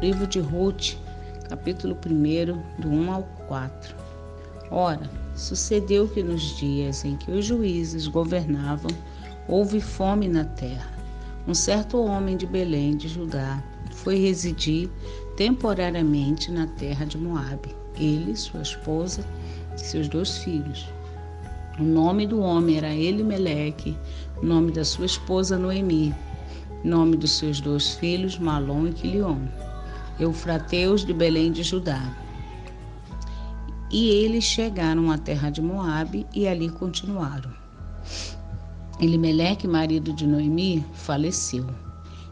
Livro de Ruth, capítulo 1, do 1 ao 4. Ora, sucedeu que nos dias em que os juízes governavam, houve fome na terra. Um certo homem de Belém de Judá foi residir temporariamente na terra de Moabe. Ele, sua esposa e seus dois filhos. O nome do homem era Elimeleque, o nome da sua esposa Noemi, nome dos seus dois filhos Malom e Quilion, eufrateus de Belém de Judá. E eles chegaram à terra de Moabe e ali continuaram. Elimeleque, marido de Noemi, faleceu,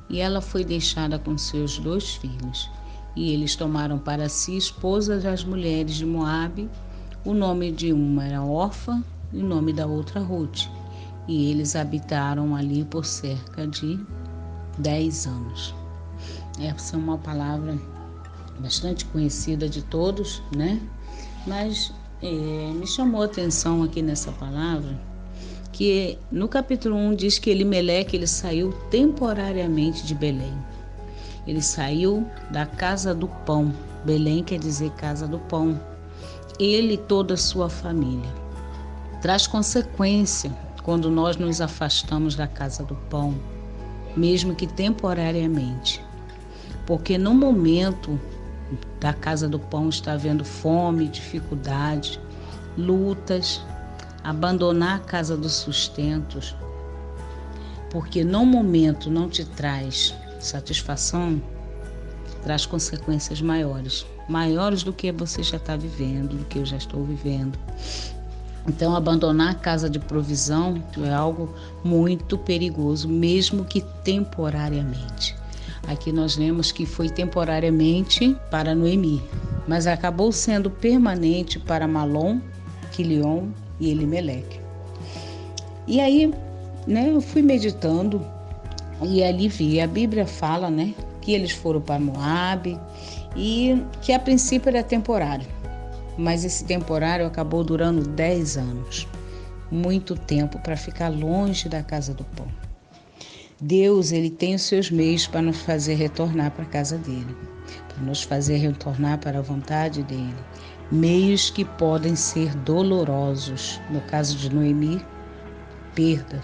e ela foi deixada com seus dois filhos. E eles tomaram para si esposas das mulheres de Moabe. O nome de uma era Orfa e o nome da outra Ruth. E eles habitaram ali por cerca de dez anos. Essa é uma palavra bastante conhecida de todos, né? Mas é, me chamou a atenção aqui nessa palavra que no capítulo 1 diz que Elimeleque ele saiu temporariamente de Belém. Ele saiu da casa do pão. Belém quer dizer casa do pão. Ele e toda a sua família. Traz consequência quando nós nos afastamos da casa do pão, mesmo que temporariamente. Porque no momento da casa do pão está havendo fome, dificuldade, lutas, abandonar a casa dos sustentos, porque no momento não te traz satisfação, traz consequências maiores, maiores do que você já está vivendo, do que eu já estou vivendo. Então, abandonar a casa de provisão é algo muito perigoso, mesmo que temporariamente. Aqui nós lemos que foi temporariamente para Noemi, mas acabou sendo permanente para Malom, Quilion e Elimeleque. E aí, né, eu fui meditando e ali vi, a Bíblia fala, né, que eles foram para Moabe e que a princípio era temporário, mas esse temporário acabou durando 10 anos. Muito tempo para ficar longe da casa do pão. Deus, ele tem os seus meios para nos fazer retornar para a casa dele, para nos fazer retornar para a vontade dele. Meios que podem ser dolorosos. No caso de Noemi, perda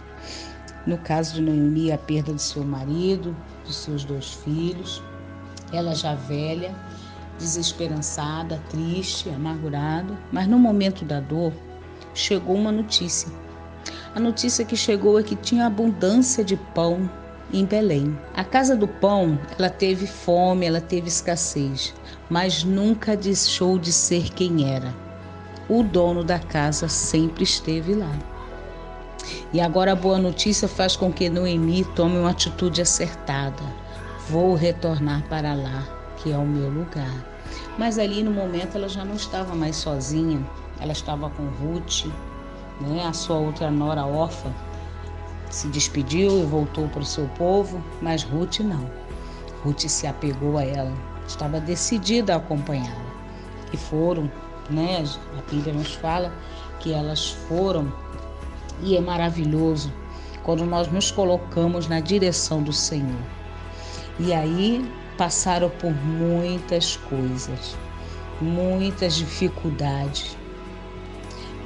no caso de Noemi, a perda de seu marido, de seus dois filhos, ela já velha, desesperançada, triste, amargurada, mas no momento da dor chegou uma notícia. A notícia que chegou é que tinha abundância de pão em Belém. A casa do pão, ela teve fome, ela teve escassez, mas nunca deixou de ser quem era. O dono da casa sempre esteve lá. E agora a boa notícia faz com que Noemi tome uma atitude acertada. Vou retornar para lá, que é o meu lugar. Mas ali no momento ela já não estava mais sozinha, ela estava com Ruth, né? a sua outra nora órfã. Se despediu e voltou para o seu povo, mas Ruth não. Ruth se apegou a ela, estava decidida a acompanhá-la. E foram, né? A Bíblia nos fala que elas foram e é maravilhoso quando nós nos colocamos na direção do Senhor. E aí passaram por muitas coisas, muitas dificuldades,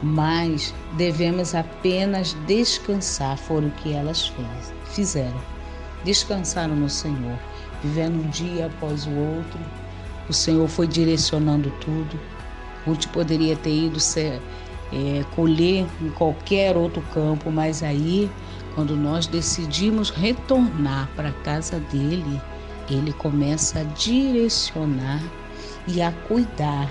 mas devemos apenas descansar, foram o que elas fez, fizeram. Descansaram no Senhor, vivendo um dia após o outro. O Senhor foi direcionando tudo. Ruth poderia ter ido ser é, colher em qualquer outro campo, mas aí, quando nós decidimos retornar para a casa dele, ele começa a direcionar e a cuidar,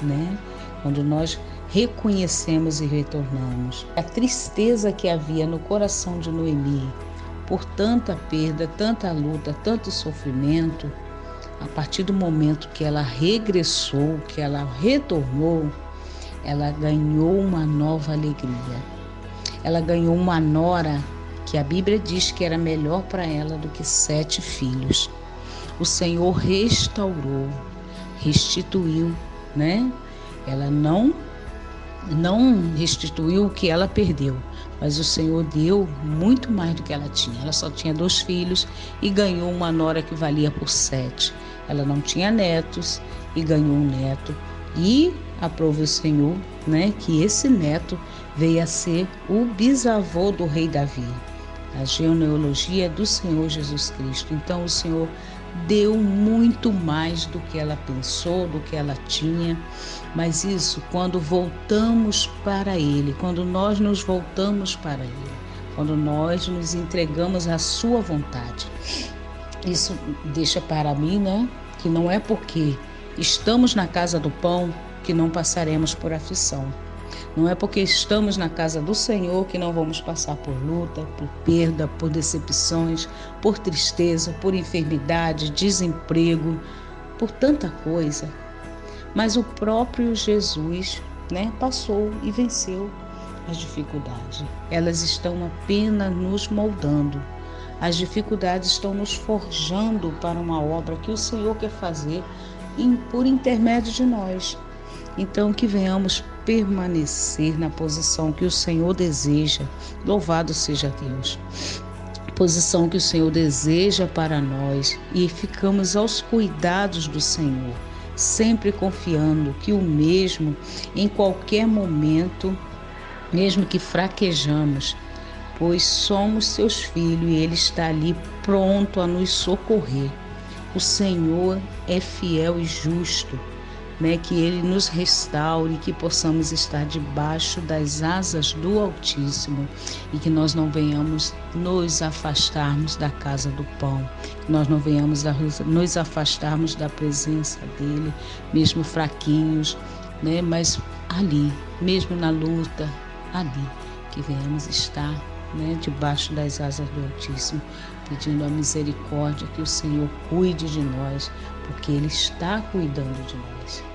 né? Quando nós reconhecemos e retornamos. A tristeza que havia no coração de Noemi por tanta perda, tanta luta, tanto sofrimento, a partir do momento que ela regressou, que ela retornou, ela ganhou uma nova alegria. Ela ganhou uma nora que a Bíblia diz que era melhor para ela do que sete filhos. O Senhor restaurou, restituiu, né? Ela não não restituiu o que ela perdeu, mas o Senhor deu muito mais do que ela tinha. Ela só tinha dois filhos e ganhou uma nora que valia por sete. Ela não tinha netos e ganhou um neto. E aprove o Senhor, né, que esse neto veio a ser o bisavô do rei Davi. A genealogia do Senhor Jesus Cristo. Então o Senhor deu muito mais do que ela pensou, do que ela tinha. Mas isso quando voltamos para Ele, quando nós nos voltamos para Ele, quando nós nos entregamos à Sua vontade. Isso deixa para mim, né, que não é porque estamos na casa do pão que não passaremos por aflição. Não é porque estamos na casa do Senhor que não vamos passar por luta, por perda, por decepções, por tristeza, por enfermidade, desemprego, por tanta coisa. Mas o próprio Jesus, né, passou e venceu as dificuldades. Elas estão apenas nos moldando. As dificuldades estão nos forjando para uma obra que o Senhor quer fazer por intermédio de nós. Então, que venhamos permanecer na posição que o Senhor deseja. Louvado seja Deus. Posição que o Senhor deseja para nós e ficamos aos cuidados do Senhor, sempre confiando que o mesmo, em qualquer momento, mesmo que fraquejamos, pois somos seus filhos e Ele está ali pronto a nos socorrer. O Senhor é fiel e justo né, que Ele nos restaure, que possamos estar debaixo das asas do Altíssimo e que nós não venhamos nos afastarmos da casa do pão, que nós não venhamos nos afastarmos da presença dEle, mesmo fraquinhos, né, mas ali, mesmo na luta, ali, que venhamos estar né, debaixo das asas do Altíssimo, pedindo a misericórdia que o Senhor cuide de nós, porque Ele está cuidando de nós.